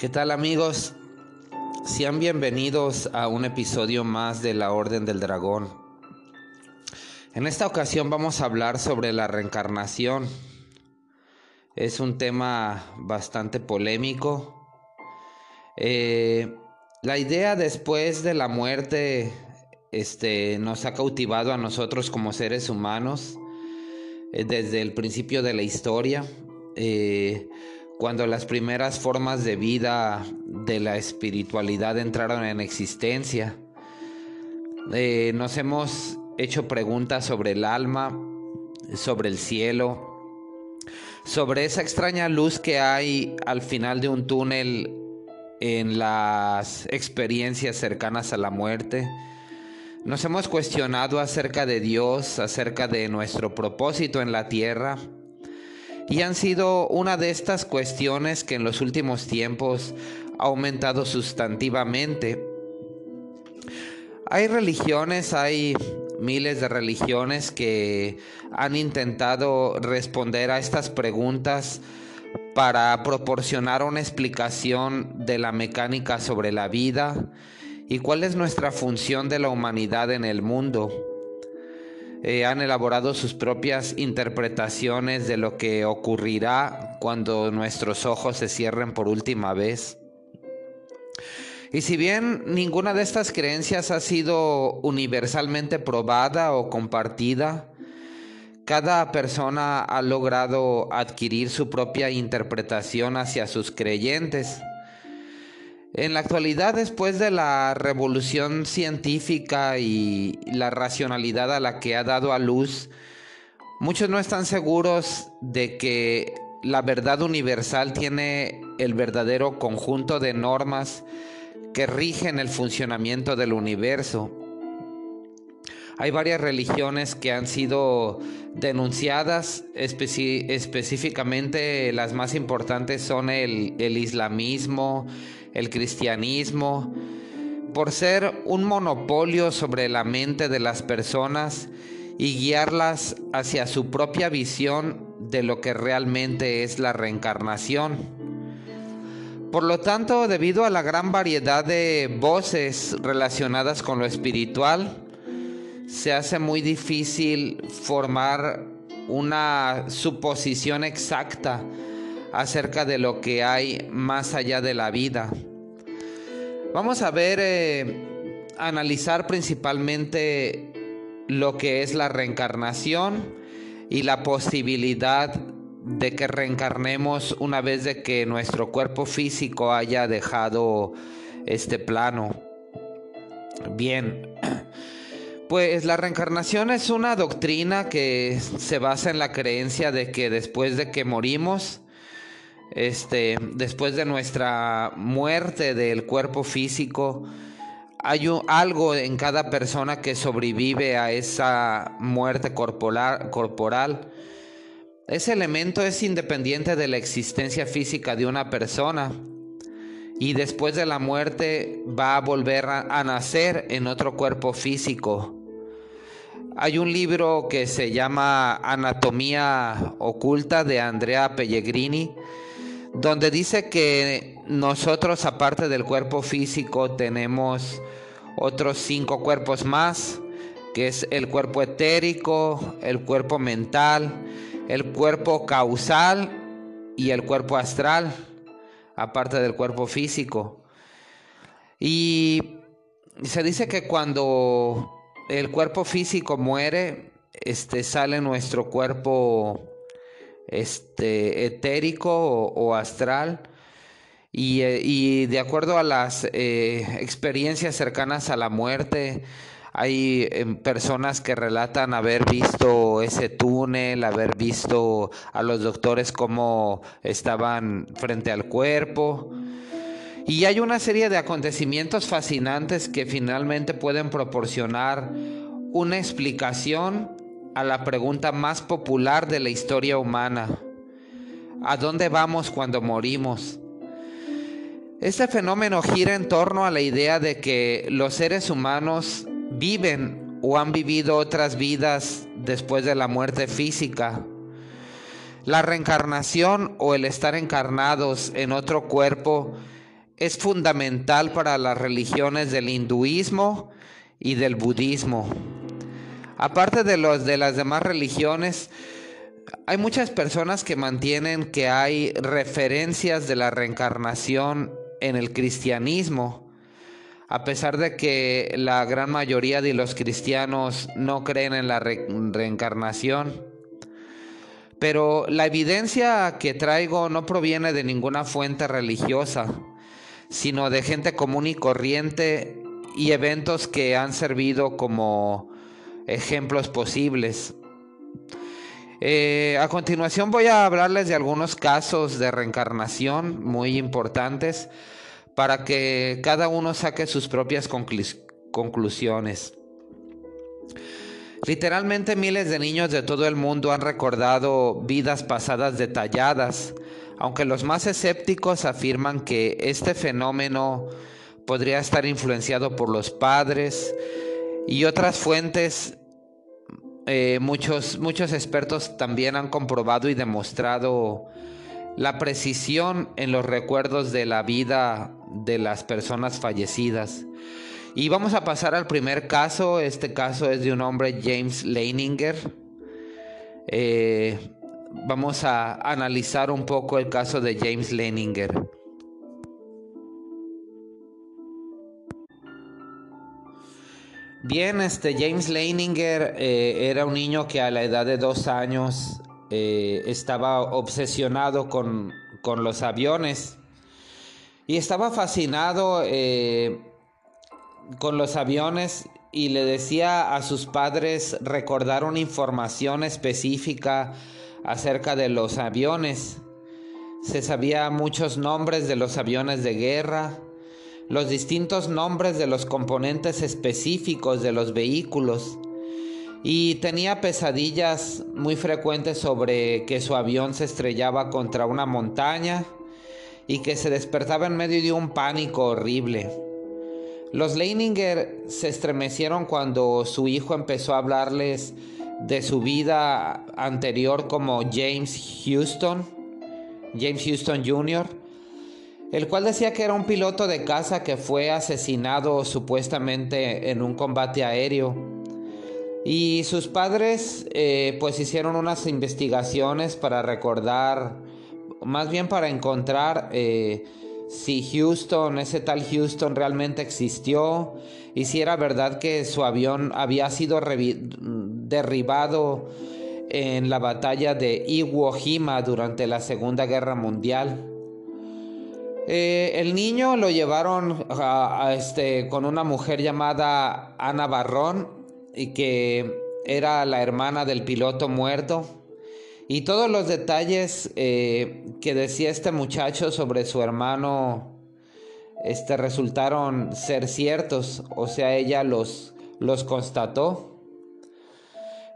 ¿Qué tal amigos? Sean bienvenidos a un episodio más de la Orden del Dragón. En esta ocasión vamos a hablar sobre la reencarnación. Es un tema bastante polémico. Eh, la idea después de la muerte este, nos ha cautivado a nosotros como seres humanos eh, desde el principio de la historia. Eh, cuando las primeras formas de vida de la espiritualidad entraron en existencia. Eh, nos hemos hecho preguntas sobre el alma, sobre el cielo, sobre esa extraña luz que hay al final de un túnel en las experiencias cercanas a la muerte. Nos hemos cuestionado acerca de Dios, acerca de nuestro propósito en la tierra y han sido una de estas cuestiones que en los últimos tiempos ha aumentado sustantivamente. Hay religiones, hay miles de religiones que han intentado responder a estas preguntas para proporcionar una explicación de la mecánica sobre la vida y cuál es nuestra función de la humanidad en el mundo. Eh, han elaborado sus propias interpretaciones de lo que ocurrirá cuando nuestros ojos se cierren por última vez. Y si bien ninguna de estas creencias ha sido universalmente probada o compartida, cada persona ha logrado adquirir su propia interpretación hacia sus creyentes. En la actualidad, después de la revolución científica y la racionalidad a la que ha dado a luz, muchos no están seguros de que la verdad universal tiene el verdadero conjunto de normas que rigen el funcionamiento del universo. Hay varias religiones que han sido denunciadas, específicamente las más importantes son el, islamismo, el cristianismo, por ser un monopolio sobre la mente de las personas y guiarlas hacia su propia visión de lo que realmente es la reencarnación. Por lo tanto, debido a la gran variedad de voces relacionadas con lo espiritual, se hace muy difícil formar una suposición exacta acerca de lo que hay más allá de la vida. Vamos a ver, eh, analizar principalmente lo que es la reencarnación y la posibilidad de que reencarnemos una vez de que nuestro cuerpo físico haya dejado este plano. Bien, pues la reencarnación es una doctrina que se basa en la creencia de que después de que morimos, este, después de nuestra muerte del cuerpo físico, hay algo en cada persona que sobrevive a esa muerte corporal, corporal. Ese elemento es independiente de la existencia física de una persona y después de la muerte va a volver a nacer en otro cuerpo físico. Hay un libro que se llama Anatomía Oculta de Andrea Pellegrini donde dice que nosotros aparte del cuerpo físico tenemos otros cinco cuerpos más, que es el cuerpo etérico, el cuerpo mental, el cuerpo causal y el cuerpo astral, aparte del cuerpo físico. Y se dice que cuando el cuerpo físico muere, este sale nuestro cuerpo este, etérico o, astral. Eh, y, de acuerdo a las eh, experiencias cercanas a la muerte, hay em, personas que relatan haber visto ese túnel, haber visto a los doctores cómo estaban frente al cuerpo. Y hay una serie de acontecimientos fascinantes que finalmente pueden proporcionar una explicación a la pregunta más popular de la historia humana. ¿A dónde vamos cuando morimos? Este fenómeno gira en torno a la idea de que los seres humanos viven o han vivido otras vidas después de la muerte física. La reencarnación o el estar encarnados en otro cuerpo es fundamental para las religiones del hinduismo y del budismo. Aparte de los de las demás religiones, hay muchas personas que mantienen que hay referencias de la reencarnación en el cristianismo, a pesar de que la gran mayoría de los cristianos no creen en la reencarnación. Pero la evidencia que traigo no proviene de ninguna fuente religiosa, sino de gente común y corriente y eventos que han servido como ejemplos posibles. Eh, a continuación voy a hablarles de algunos casos de reencarnación muy importantes para que cada uno saque sus propias conclusiones. Literalmente miles de niños de todo el mundo han recordado vidas pasadas detalladas, aunque los más escépticos afirman que este fenómeno podría estar influenciado por los padres y otras fuentes eh, muchos, muchos expertos también han comprobado y demostrado la precisión en los recuerdos de la vida de las personas fallecidas. Y vamos a pasar al primer caso. Este caso es de un hombre, James Leininger. Eh, vamos a analizar un poco el caso de James Leininger. Bien, este James Leininger eh, era un niño que a la edad de dos años eh, estaba obsesionado con, los aviones y estaba fascinado eh, con los aviones y le decía a sus padres recordar una información específica acerca de los aviones. Se sabía muchos nombres de los aviones de guerra, los distintos nombres de los componentes específicos de los vehículos y tenía pesadillas muy frecuentes sobre que su avión se estrellaba contra una montaña y que se despertaba en medio de un pánico horrible. Los Leininger se estremecieron cuando su hijo empezó a hablarles de su vida anterior como James Houston, James Houston Jr., el cual decía que era un piloto de caza que fue asesinado supuestamente en un combate aéreo. Y sus padres eh, pues hicieron unas investigaciones para recordar, más bien para encontrar eh, si Houston, ese tal Houston realmente existió y si era verdad que su avión había sido derribado en la batalla de Iwo Jima durante la Segunda Guerra Mundial. Eh, el niño lo llevaron este, con una mujer llamada Ana Barrón y que era la hermana del piloto muerto. Y todos los detalles eh, que decía este muchacho sobre su hermano este, resultaron ser ciertos, o sea, ella los, los constató.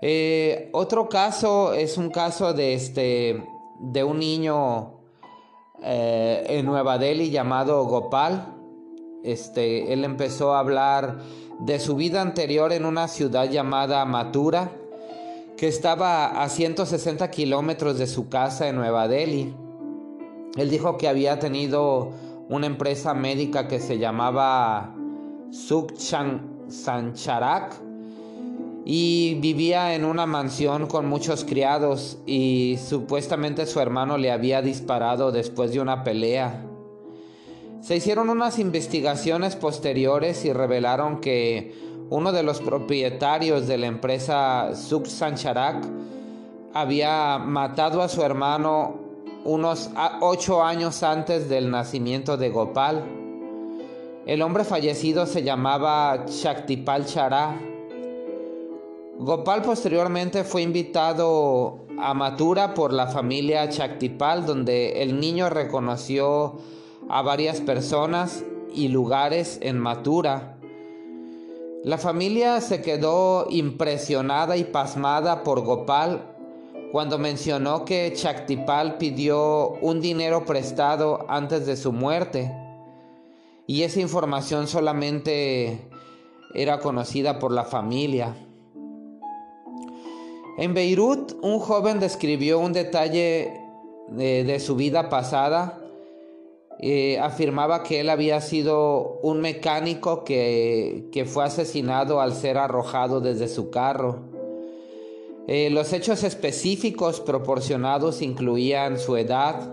Eh, otro caso es un caso de, este, de un niño eh, en Nueva Delhi llamado Gopal. Este, él empezó a hablar de su vida anterior en una ciudad llamada Mathura, que estaba a 160 kilómetros de su casa en Nueva Delhi. Él dijo que había tenido una empresa médica que se llamaba Sukhchan Sancharak y vivía en una mansión con muchos criados y supuestamente su hermano le había disparado después de una pelea. Se hicieron unas investigaciones posteriores y revelaron que uno de los propietarios de la empresa Suk Sancharak había matado a su hermano unos ocho años antes del nacimiento de Gopal. El hombre fallecido se llamaba Shaktipal Chara Gopal posteriormente fue invitado a Mathura por la familia Chaktipal, donde el niño reconoció a varias personas y lugares en Mathura. La familia se quedó impresionada y pasmada por Gopal cuando mencionó que Chaktipal pidió un dinero prestado antes de su muerte. Y esa información solamente era conocida por la familia. En Beirut, un joven describió un detalle de, su vida pasada eh, afirmaba que él había sido un mecánico que, fue asesinado al ser arrojado desde su carro. Eh, los hechos específicos proporcionados incluían su edad,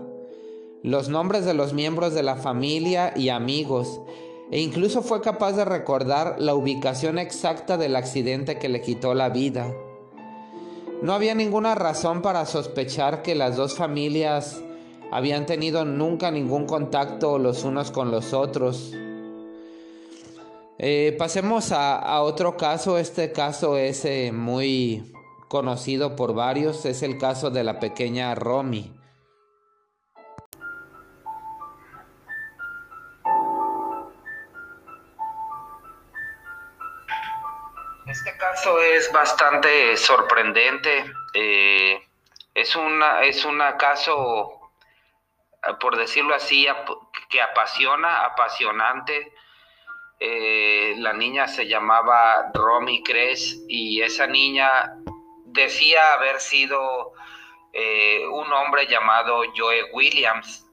los nombres de los miembros de la familia y amigos, e incluso fue capaz de recordar la ubicación exacta del accidente que le quitó la vida. No había ninguna razón para sospechar que las dos familias habían tenido nunca ningún contacto los unos con los otros. Eh, pasemos a, otro caso. Este caso es eh, muy conocido por varios. Es el caso de la pequeña Romy. Es bastante sorprendente. Eh, es, una, es un caso por decirlo así, que apasiona, apasionante. Eh, la niña se llamaba Romy Cres y esa niña decía haber sido eh, un hombre llamado Joe Williams,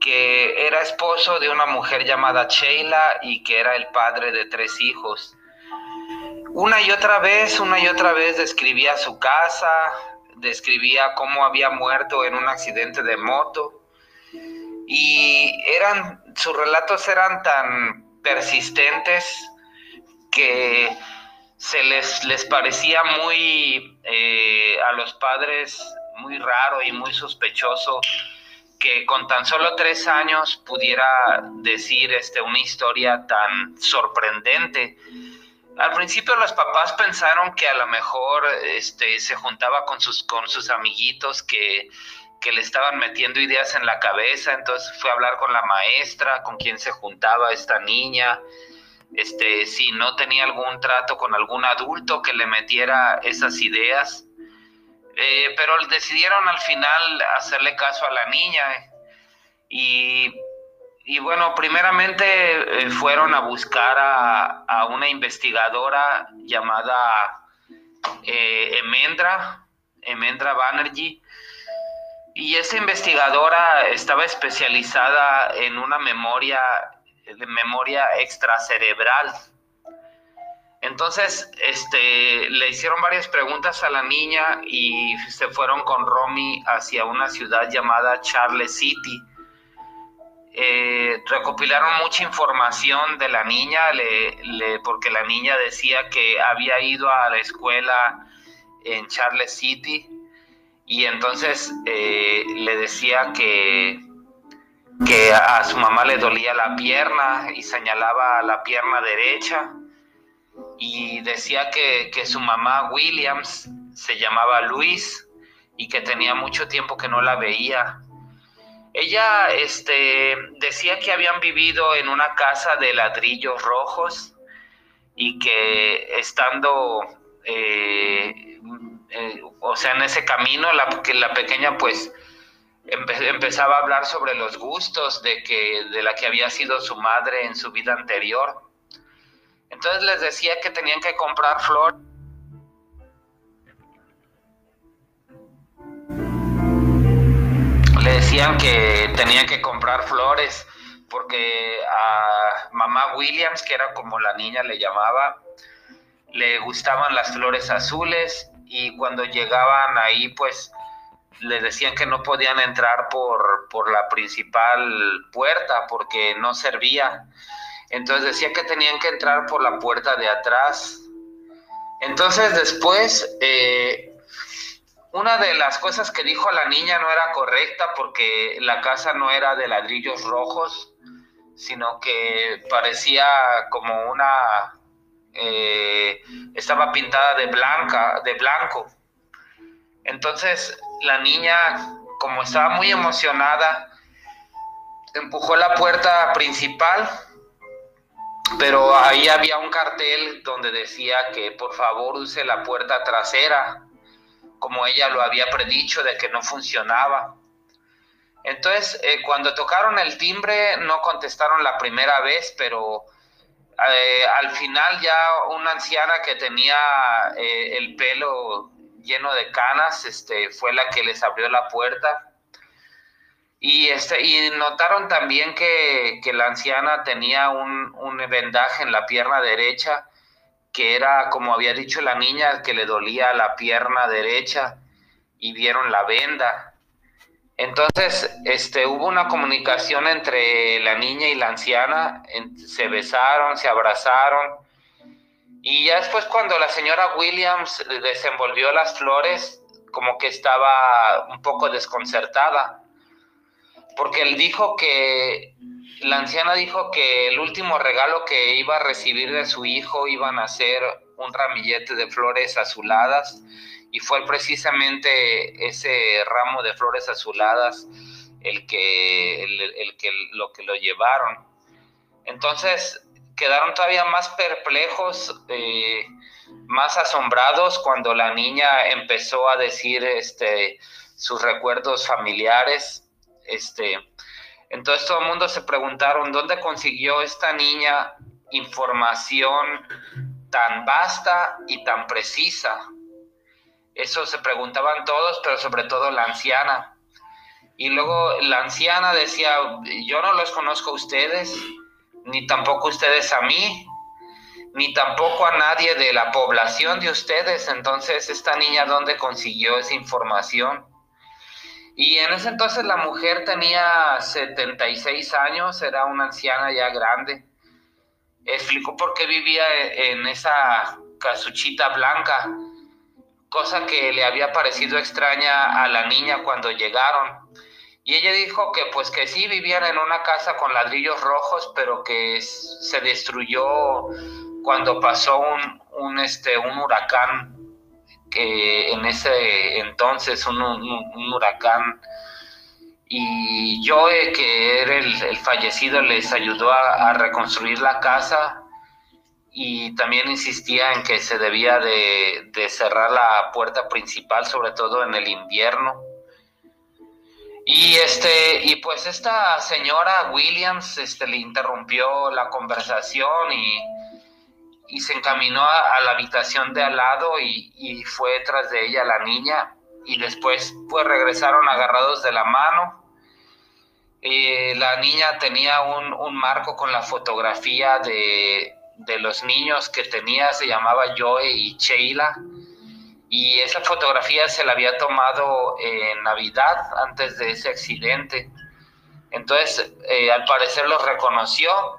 que era esposo de una mujer llamada Sheila y que era el padre de tres hijos. Una y otra vez, una y otra vez describía su casa, describía cómo había muerto en un accidente de moto y eran sus relatos eran tan persistentes que se les, les parecía muy eh, a los padres muy raro y muy sospechoso que con tan solo tres años pudiera decir este, una historia tan sorprendente. Al principio los papás pensaron que a lo mejor este, se juntaba con sus, con sus amiguitos que, le estaban metiendo ideas en la cabeza, entonces fue a hablar con la maestra, con quien se juntaba esta niña, este, si no tenía algún trato con algún adulto que le metiera esas ideas. Eh, pero decidieron al final hacerle caso a la niña y y bueno, primeramente eh, fueron a buscar a, una investigadora llamada eh, Emendra, Emendra Banerjee. Y esa investigadora estaba especializada en una memoria, de memoria extracerebral. Entonces, este, le hicieron varias preguntas a la niña y se fueron con Romy hacia una ciudad llamada Charles City eh, recopilaron mucha información de la niña, porque la niña decía que había ido a la escuela en Charles City y entonces eh, le decía que, que a su mamá le dolía la pierna y señalaba la pierna derecha y decía que, que su mamá Williams se llamaba Luis y que tenía mucho tiempo que no la veía ella este, decía que habían vivido en una casa de ladrillos rojos y que estando, eh, eh, o sea, en ese camino, la, que la pequeña pues empezaba a hablar sobre los gustos de, que, de la que había sido su madre en su vida anterior. Entonces les decía que tenían que comprar flores decían que tenía que comprar flores porque a mamá Williams, que era como la niña le llamaba, le gustaban las flores azules y cuando llegaban ahí pues le decían que no podían entrar por, por la principal puerta porque no servía. Entonces decía que tenían que entrar por la puerta de atrás. Entonces después eh, una de las cosas que dijo la niña no era correcta porque la casa no era de ladrillos rojos, sino que parecía como una... Eh, estaba pintada de blanca, de blanco. Entonces la niña, como estaba muy emocionada, empujó la puerta principal, pero ahí había un cartel donde decía que por favor use la puerta trasera como ella lo había predicho de que no funcionaba. Entonces, eh, cuando tocaron el timbre, no contestaron la primera vez, pero eh, al final ya una anciana que tenía eh, el pelo lleno de canas, este, fue la que les abrió la puerta. Y, este, y notaron también que, la anciana tenía un, un, vendaje en la pierna derecha, que era, como había dicho la niña, que le dolía la pierna derecha, y vieron la venda. Entonces, este, hubo una comunicación entre la niña y la anciana, se besaron, se abrazaron, y ya después cuando la señora Williams desenvolvió las flores, como que estaba un poco desconcertada porque él dijo que, la anciana dijo que el último regalo que iba a recibir de su hijo iban a ser un ramillete de flores azuladas y fue precisamente ese ramo de flores azuladas el que, el, que lo que lo llevaron. Entonces quedaron todavía más perplejos, eh, más asombrados cuando la niña empezó a decir este, sus recuerdos familiares este, entonces todo el mundo se preguntaron dónde consiguió esta niña información tan vasta y tan precisa. Eso se preguntaban todos, pero sobre todo la anciana. Y luego la anciana decía, yo no los conozco a ustedes, ni tampoco ustedes a mí, ni tampoco a nadie de la población de ustedes. Entonces, esta niña, ¿dónde consiguió esa información? Y en ese entonces la mujer tenía 76 años, era una anciana ya grande. Explicó por qué vivía en esa casuchita blanca, cosa que le había parecido extraña a la niña cuando llegaron. Y ella dijo que pues que sí vivían en una casa con ladrillos rojos, pero que se destruyó cuando pasó un, este, un huracán que en ese entonces un, huracán y Joe, que era el, fallecido, les ayudó a, reconstruir la casa y también insistía en que se debía de, cerrar la puerta principal, sobre todo en el invierno. Y este, y pues esta señora Williams este, le interrumpió la conversación y y se encaminó a, la habitación de al lado y, fue tras de ella la niña y después pues regresaron agarrados de la mano. Eh, la niña tenía un, marco con la fotografía de, los niños que tenía, se llamaba Joe y Sheila. Y esa fotografía se la había tomado en Navidad, antes de ese accidente. Entonces, eh, al parecer los reconoció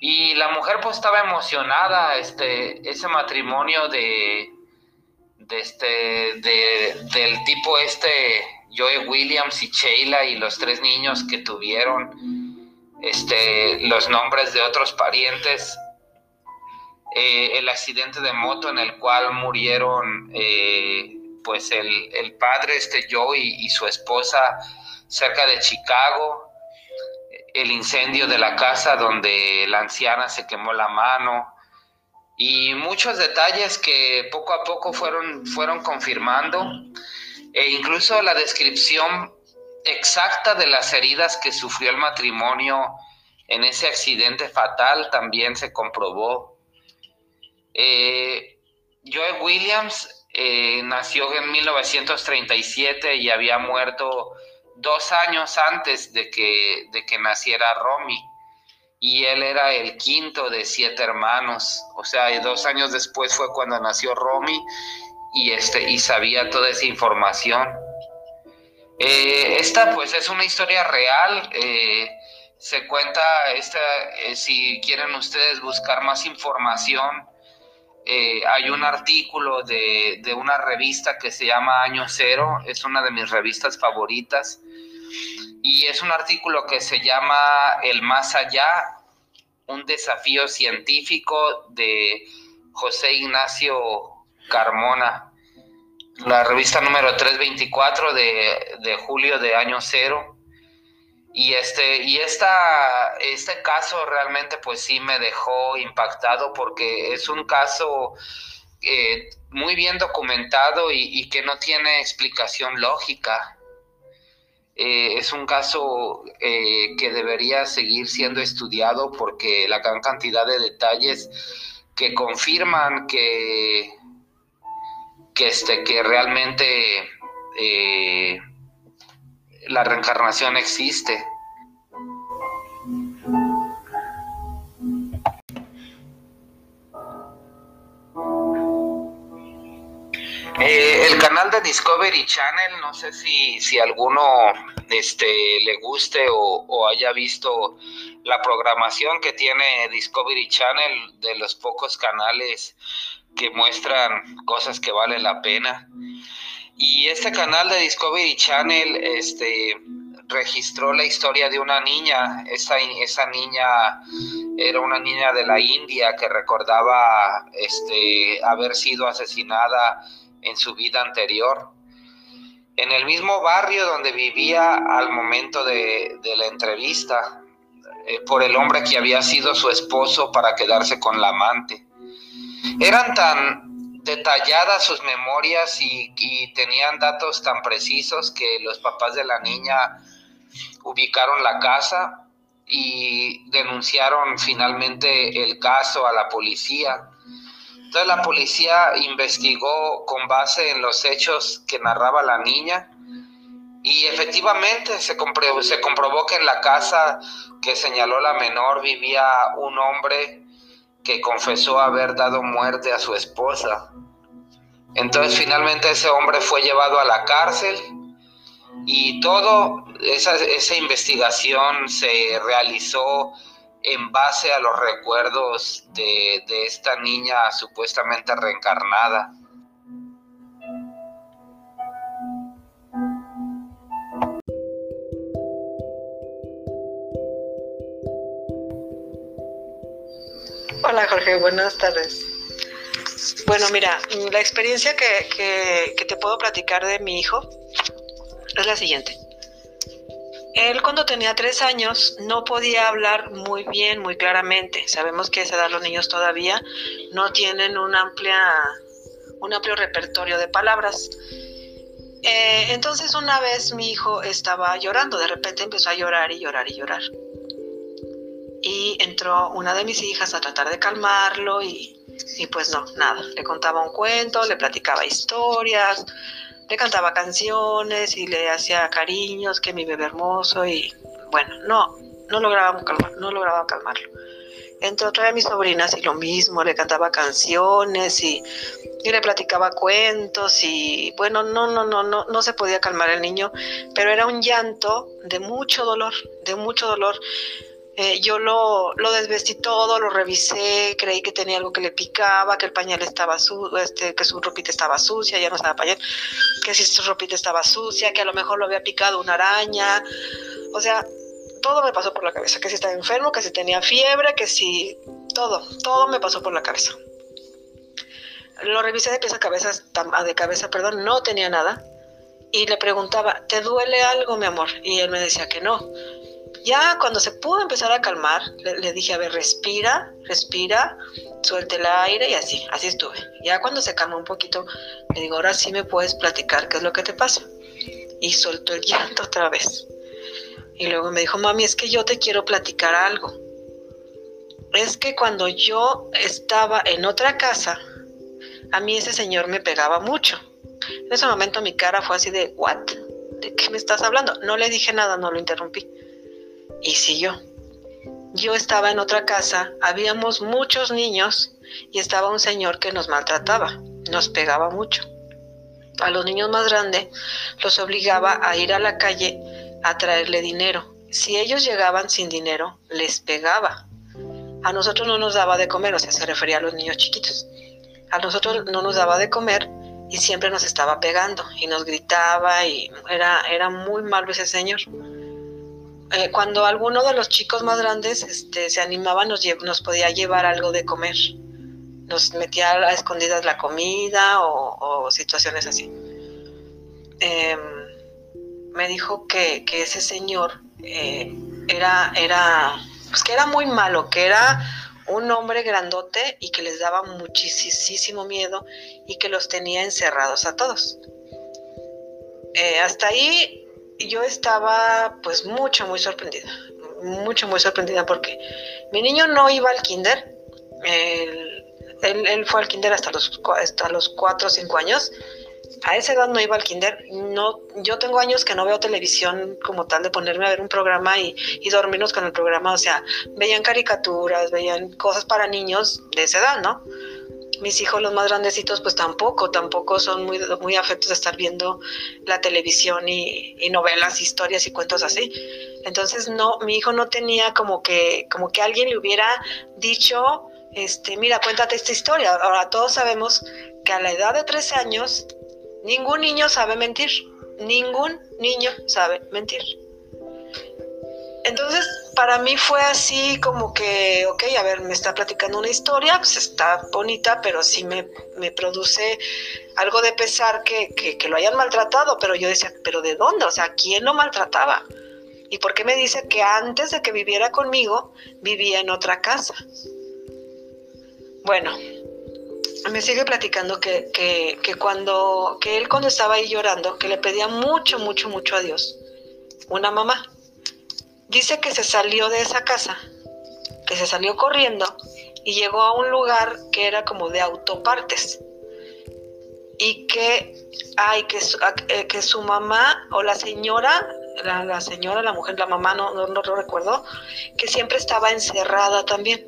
y la mujer pues estaba emocionada, este, ese matrimonio de, este, de, del tipo este, Joe Williams y Sheila y los tres niños que tuvieron, este, los nombres de otros parientes, eh, el accidente de moto en el cual murieron eh, pues el, el, padre, este Joe y su esposa cerca de Chicago, el incendio de la casa donde la anciana se quemó la mano y muchos detalles que poco a poco fueron, fueron confirmando e incluso la descripción exacta de las heridas que sufrió el matrimonio en ese accidente fatal también se comprobó. Eh, Joe Williams eh, nació en 1937 y había muerto dos años antes de que, de que naciera Romy. Y él era el quinto de siete hermanos. O sea, dos años después fue cuando nació Romy y, este, y sabía toda esa información. Eh, esta pues es una historia real. Eh, se cuenta, esta, eh, si quieren ustedes buscar más información, hay un artículo de, de, una revista que se llama Año Cero, es una de mis revistas favoritas, y es un artículo que se llama El Más Allá, un desafío científico de José Ignacio Carmona, la revista número 324 de, de julio de año cero. Y este, y esta, este caso realmente pues sí me dejó impactado porque es un caso eh, muy bien documentado y, y, que no tiene explicación lógica. Eh, es un caso eh, que debería seguir siendo estudiado porque la gran cantidad de detalles que confirman que, que, este, que realmente la reencarnación existe. Eh, el canal de Discovery Channel, no sé si, si alguno este, le guste o, o, haya visto la programación que tiene Discovery Channel de los pocos canales que muestran cosas que valen la pena. Y este canal de Discovery Channel este, registró la historia de una niña. Esa, niña era una niña de la India que recordaba este, haber sido asesinada en su vida anterior. En el mismo barrio donde vivía al momento de, de la entrevista, eh, por el hombre que había sido su esposo para quedarse con la amante. Eran tan detalladas sus memorias y, tenían datos tan precisos que los papás de la niña ubicaron la casa y denunciaron finalmente el caso a la policía. Entonces la policía investigó con base en los hechos que narraba la niña y efectivamente se comprobó, que en la casa que señaló la menor vivía un hombre que confesó haber dado muerte a su esposa. Entonces finalmente ese hombre fue llevado a la cárcel y todo esa, esa investigación se realizó en base a los recuerdos de, de esta niña supuestamente reencarnada. Hola Jorge, buenas tardes. Bueno, mira, la experiencia que, te puedo platicar de mi hijo es la siguiente. Él cuando tenía tres años no podía hablar muy bien, muy claramente. Sabemos que a esa edad los niños todavía no tienen un, amplia, un amplio repertorio de palabras. Eh, entonces una vez mi hijo estaba llorando, de repente empezó a llorar y llorar y llorar y entró una de mis hijas a tratar de calmarlo y, pues no, nada. Le contaba un cuento, le platicaba historias, le cantaba canciones y le hacía cariños, que mi bebé hermoso y bueno, no, no lograba, calmar, no lograba calmarlo. Entró otra de mis sobrinas y lo mismo, le cantaba canciones y, y, le platicaba cuentos y bueno, no, no, no, no, no se podía calmar el niño, pero era un llanto de mucho dolor, de mucho dolor. Eh, yo lo, desvestí todo, lo revisé, creí que tenía algo que le picaba, que el pañal estaba sucio, este, que su ropita estaba sucia, ya no estaba pañal, que si su ropita estaba sucia, que a lo mejor lo había picado una araña. O sea, todo me pasó por la cabeza, que si estaba enfermo, que si tenía fiebre, que si todo, todo me pasó por la cabeza. Lo revisé de pies a cabeza, de cabeza, perdón, no tenía nada. Y le preguntaba, ¿te duele algo, mi amor? Y él me decía que no. Ya cuando se pudo empezar a calmar, le, dije, a ver, respira, respira, suelte el aire y así, así estuve. Ya cuando se calmó un poquito, le digo, ahora sí me puedes platicar qué es lo que te pasa. Y soltó el llanto otra vez. Y luego me dijo, mami, es que yo te quiero platicar algo. Es que cuando yo estaba en otra casa, a mí ese señor me pegaba mucho. En ese momento mi cara fue así de, ¿what? ¿De qué me estás hablando? No le dije nada, no lo interrumpí y siguió. Yo estaba en otra casa, habíamos muchos niños y estaba un señor que nos maltrataba, nos pegaba mucho. A los niños más grandes los obligaba a ir a la calle a traerle dinero. Si ellos llegaban sin dinero, les pegaba. A nosotros no nos daba de comer, o sea, se refería a los niños chiquitos. A nosotros no nos daba de comer y siempre nos estaba pegando y nos gritaba y era, era muy malo ese señor. Eh, cuando alguno de los chicos más grandes este, se animaba, nos, podía llevar algo de comer. Nos metía a escondidas la comida o, situaciones así. Em, me dijo que, ese señor eh, era, era, pues que era muy malo, que era un hombre grandote y que les daba muchísimo miedo y que los tenía encerrados a todos. Eh, hasta ahí yo estaba pues mucho, muy sorprendida, mucho, muy sorprendida porque mi niño no iba al kinder, él, fue al kinder hasta los, hasta los 4 o 5 años, a esa edad no iba al kinder. No, yo tengo años que no veo televisión como tal de ponerme a ver un programa y, y dormirnos con el programa. O sea, veían caricaturas, veían cosas para niños de esa edad, ¿no? Mis hijos, los más grandecitos, pues tampoco, tampoco son muy, muy afectos de estar viendo la televisión y, y novelas, historias y cuentos así. Entonces, no, mi hijo no tenía como que, como que alguien le hubiera dicho, este, mira, cuéntate esta historia. Ahora todos sabemos que a la edad de 13 años Ningún niño sabe mentir. Ningún niño sabe mentir. Entonces, para mí fue así como que, ok, a ver, me está platicando una historia, pues está bonita, pero sí me, produce algo de pesar que, que, lo hayan maltratado, pero yo decía, pero ¿de dónde? O sea, ¿quién lo maltrataba? ¿Y por qué me dice que antes de que viviera conmigo, vivía en otra casa? Bueno, me sigue platicando que, que, cuando, que él cuando estaba ahí llorando, que le pedía mucho, mucho, mucho a Dios, una mamá. Dice que se salió de esa casa, que se salió corriendo y llegó a un lugar que era como de autopartes. Y que, ay, que, su, eh, que su mamá o la señora, la, señora, la mujer, la mamá, no, no, no lo recuerdo, que siempre estaba encerrada también,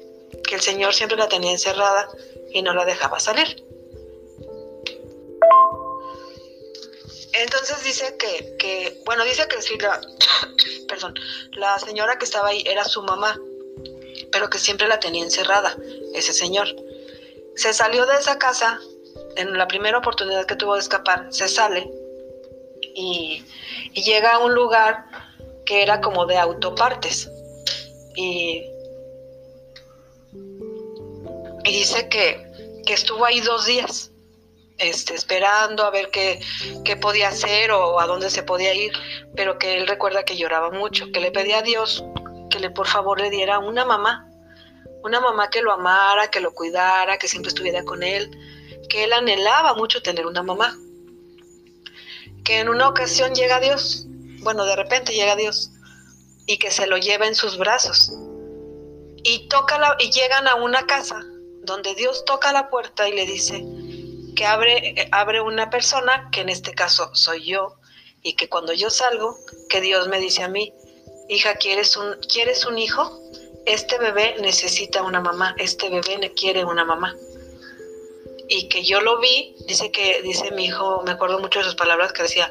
que el Señor siempre la tenía encerrada y no la dejaba salir. Entonces dice que, bueno, dice que sí, la, perdón, la señora que estaba ahí era su mamá, pero que siempre la tenía encerrada, ese señor. Se salió de esa casa, en la primera oportunidad que tuvo de escapar, se sale y, y llega a un lugar que era como de autopartes. Y, y dice que, que estuvo ahí dos días, este, esperando a ver qué, qué podía hacer o a dónde se podía ir, pero que él recuerda que lloraba mucho, que le pedía a Dios que le por favor le diera una mamá, una mamá que lo amara, que lo cuidara, que siempre estuviera con él, que él anhelaba mucho tener una mamá. Que en una ocasión llega Dios, bueno, de repente llega Dios y que se lo lleva en sus brazos. Y toca la, y llegan a una casa donde Dios toca la puerta y le dice que abre, abre una persona, que en este caso soy yo, y que cuando yo salgo, que Dios me dice a mí, hija, ¿quieres un, ¿quieres un hijo? Este bebé necesita una mamá, este bebé quiere una mamá. Y que yo lo vi, dice que, dice mi hijo, me acuerdo mucho de sus palabras que decía,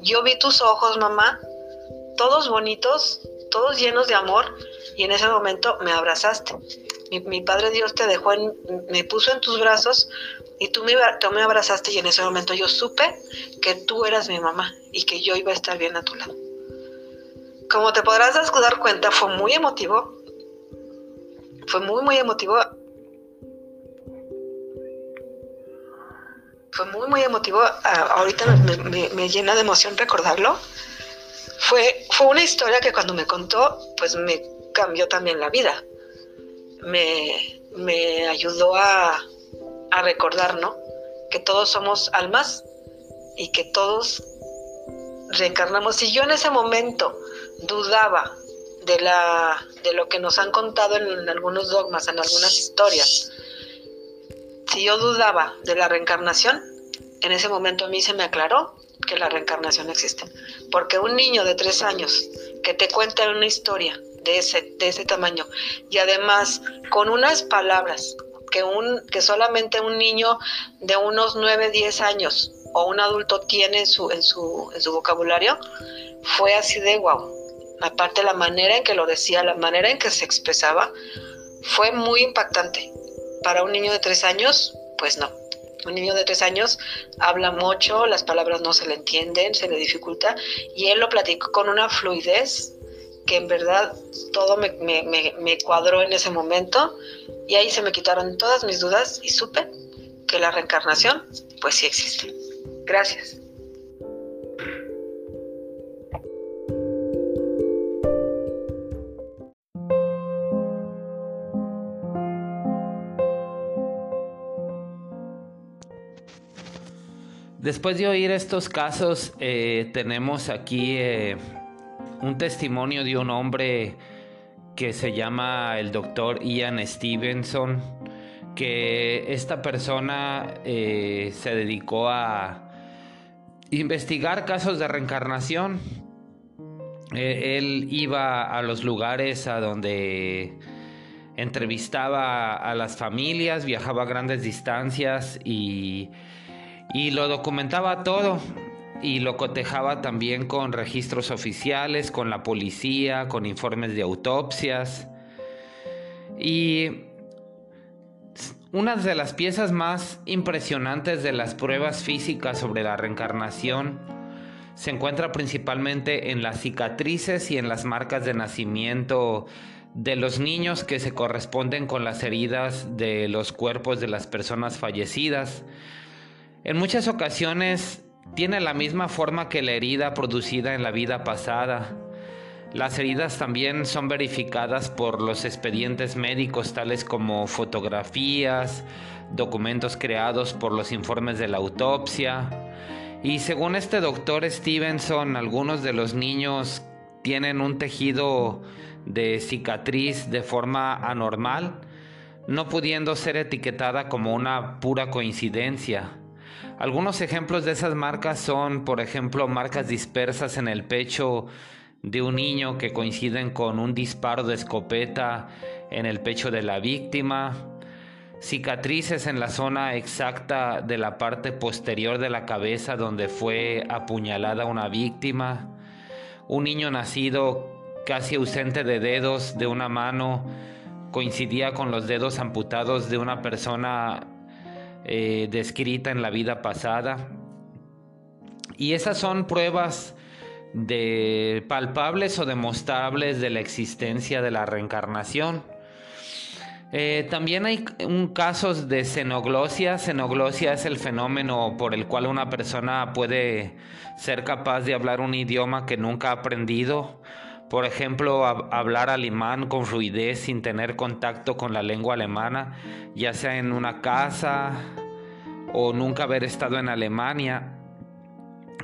yo vi tus ojos, mamá, todos bonitos, todos llenos de amor, y en ese momento me abrazaste mi, Padre Dios te dejó, en, me puso en tus brazos y tú me, tú me abrazaste y en ese momento yo supe que tú eras mi mamá y que yo iba a estar bien a tu lado. Como te podrás dar cuenta, fue muy emotivo. Fue muy, muy emotivo. Fue muy, muy emotivo. ahorita me, me, llena de emoción recordarlo. Fue, fue una historia que cuando me contó, pues me cambió también la vida me, ayudó a, a recordar, ¿no? Que todos somos almas y que todos reencarnamos. Si yo en ese momento dudaba de, la, de lo que nos han contado en, algunos dogmas, en algunas historias, si yo dudaba de la reencarnación, en ese momento a mí se me aclaró que la reencarnación existe. Porque un niño de tres años que te cuenta una historia de ese, de ese tamaño. Y además, con unas palabras que, un, que solamente un niño de unos 9, 10 años o un adulto tiene en su, en su, en su vocabulario, fue así de guau. Aparte la manera en que lo decía, la manera en que se expresaba, fue muy impactante. Para un niño de tres años, pues no. Un niño de tres años habla mucho, las palabras no se le entienden, se le dificulta, y él lo platicó con una fluidez que en verdad todo me, cuadró en ese momento y ahí se me quitaron todas mis dudas y supe que la reencarnación pues sí existe. Gracias. Después de oír estos casos, eh, tenemos aquí eh, un testimonio de un hombre que se llama el doctor Ian Stevenson, que esta persona eh, se dedicó a, investigar casos de reencarnación. Eh, él iba a los lugares a donde entrevistaba a las familias, viajaba a grandes distancias y, y lo documentaba todo y lo cotejaba también con registros oficiales, con la policía, con informes de autopsias. Y una de las piezas más impresionantes de las pruebas físicas sobre la reencarnación se encuentra principalmente en las cicatrices y en las marcas de nacimiento de los niños que se corresponden con las heridas de los cuerpos de las personas fallecidas. En muchas ocasiones tiene la misma forma que la herida producida en la vida pasada. Las heridas también son verificadas por los expedientes médicos tales como fotografías, documentos creados por los informes de la autopsia. Y según este doctor Stevenson, algunos de los niños tienen un tejido de cicatriz de forma anormal, no pudiendo ser etiquetada como una pura coincidencia. Algunos ejemplos de esas marcas son, por ejemplo, marcas dispersas en el pecho de un niño que coinciden con un disparo de escopeta en el pecho de la víctima, cicatrices en la zona exacta de la parte posterior de la cabeza donde fue apuñalada una víctima, un niño nacido casi ausente de dedos de una mano coincidía con los dedos amputados de una persona eh, descrita en la vida pasada. Y esas son pruebas de palpables o demostrables de la existencia de la reencarnación. Eh, también hay un casos de xenoglosia. Xenoglosia es el fenómeno por el cual una persona puede ser capaz de hablar un idioma que nunca ha aprendido. Por ejemplo, hablar alemán con fluidez sin tener contacto con la lengua alemana, ya sea en una casa o nunca haber estado en Alemania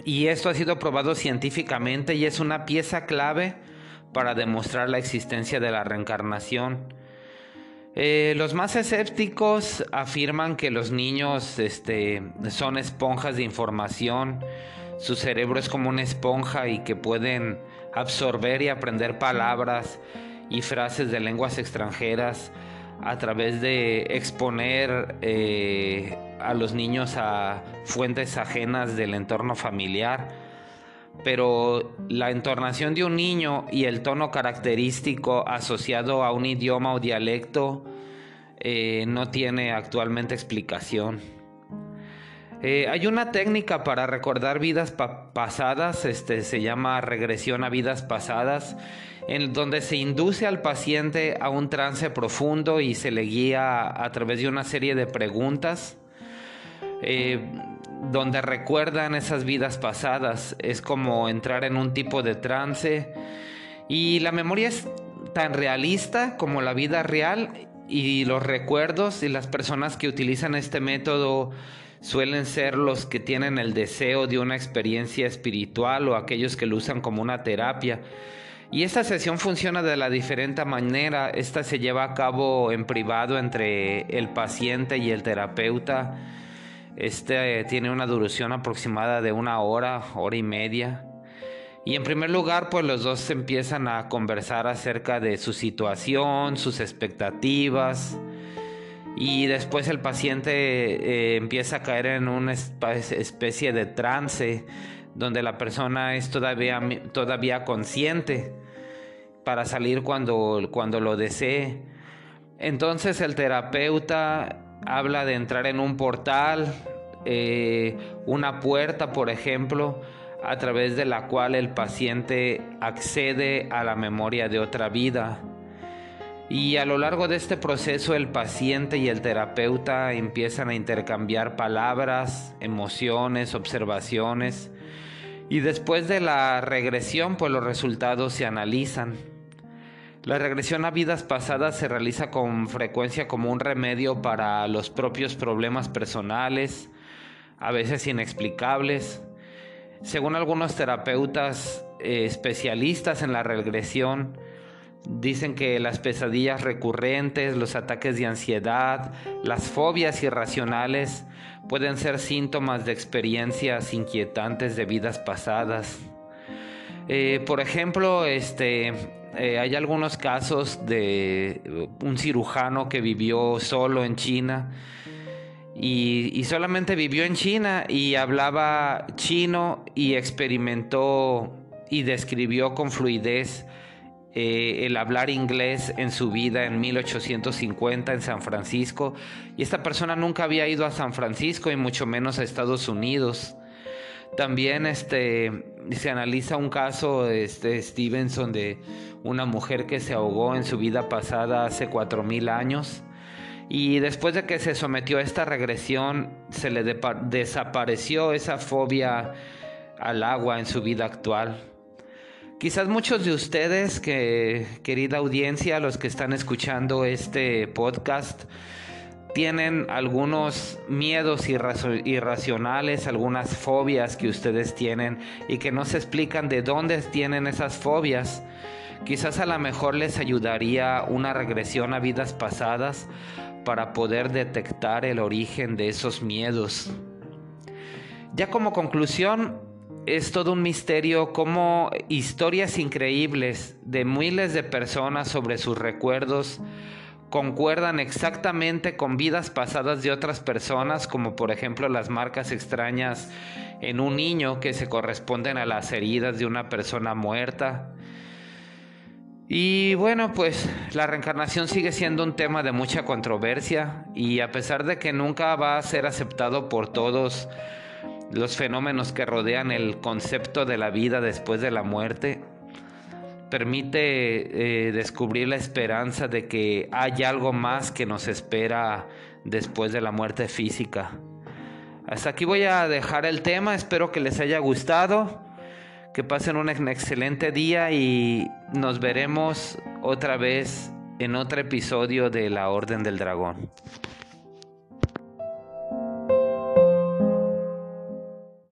y esto ha sido probado científicamente y es una pieza clave para demostrar la existencia de la reencarnación. Eh, los más escépticos afirman que los niños este, son esponjas de información, su cerebro es como una esponja y que pueden absorber y aprender palabras y frases de lenguas extranjeras a través de exponer eh, a los niños a fuentes ajenas del entorno familiar, pero la entonación de un niño y el tono característico asociado a un idioma o dialecto eh, no tiene actualmente explicación. Eh, hay una técnica para recordar vidas pasadas, este, se llama regresión a vidas pasadas, en donde se induce al paciente a un trance profundo y se le guía a través de una serie de preguntas. Eh, donde recuerdan esas vidas pasadas. Es como entrar en un tipo de trance. Y la memoria es tan realista como la vida real y los recuerdos y las personas que utilizan este método suelen ser los que tienen el deseo de una experiencia espiritual o aquellos que lo usan como una terapia. Y esta sesión funciona de la diferente manera. Esta se lleva a cabo en privado entre el paciente y el terapeuta. Este tiene una duración aproximada de una hora, hora y media. Y en primer lugar, pues los dos empiezan a conversar acerca de su situación, sus expectativas, y después el paciente eh, empieza a caer en una especie de trance donde la persona es todavía, todavía consciente para salir cuando, cuando lo desee. Entonces el terapeuta habla de entrar en un portal, eh, una puerta, por ejemplo, a través de la cual el paciente accede a la memoria de otra vida. Y a lo largo de este proceso el paciente y el terapeuta empiezan a intercambiar palabras, emociones, observaciones y después de la regresión pues los resultados se analizan. La regresión a vidas pasadas se realiza con frecuencia como un remedio para los propios problemas personales, a veces inexplicables. Según algunos terapeutas eh, especialistas en la regresión, Dicen que las pesadillas recurrentes, los ataques de ansiedad, las fobias irracionales pueden ser síntomas de experiencias inquietantes de vidas pasadas. Eh, por ejemplo, este, eh, hay algunos casos de un cirujano que vivió solo en China y, solamente vivió en China y hablaba chino y experimentó y describió con fluidez eh, el hablar inglés en su vida en 1850 en San Francisco. Y esta persona nunca había ido a San Francisco y mucho menos a Estados Unidos. También este, se analiza un caso este, Stevenson de una mujer que se ahogó en su vida pasada hace cuatro mil años. Y después de que se sometió a esta regresión, se le desapareció esa fobia al agua en su vida actual. Quizás muchos de ustedes, que, querida audiencia, los que están escuchando este podcast, tienen algunos miedos irracionales, algunas fobias que ustedes tienen y que no se explican de dónde tienen esas fobias. Quizás a lo mejor les ayudaría una regresión a vidas pasadas para poder detectar el origen de esos miedos. Ya como conclusión, es todo un misterio cómo historias increíbles de miles de personas sobre sus recuerdos concuerdan exactamente con vidas pasadas de otras personas, como por ejemplo las marcas extrañas en un niño que se corresponden a las heridas de una persona muerta. Y bueno, pues la reencarnación sigue siendo un tema de mucha controversia y a pesar de que nunca va a ser aceptado por todos, los fenómenos que rodean el concepto de la vida después de la muerte, permite eh, descubrir la esperanza de que hay algo más que nos espera después de la muerte física. Hasta aquí voy a dejar el tema, espero que les haya gustado, que pasen un excelente día y nos veremos otra vez en otro episodio de La Orden del Dragón.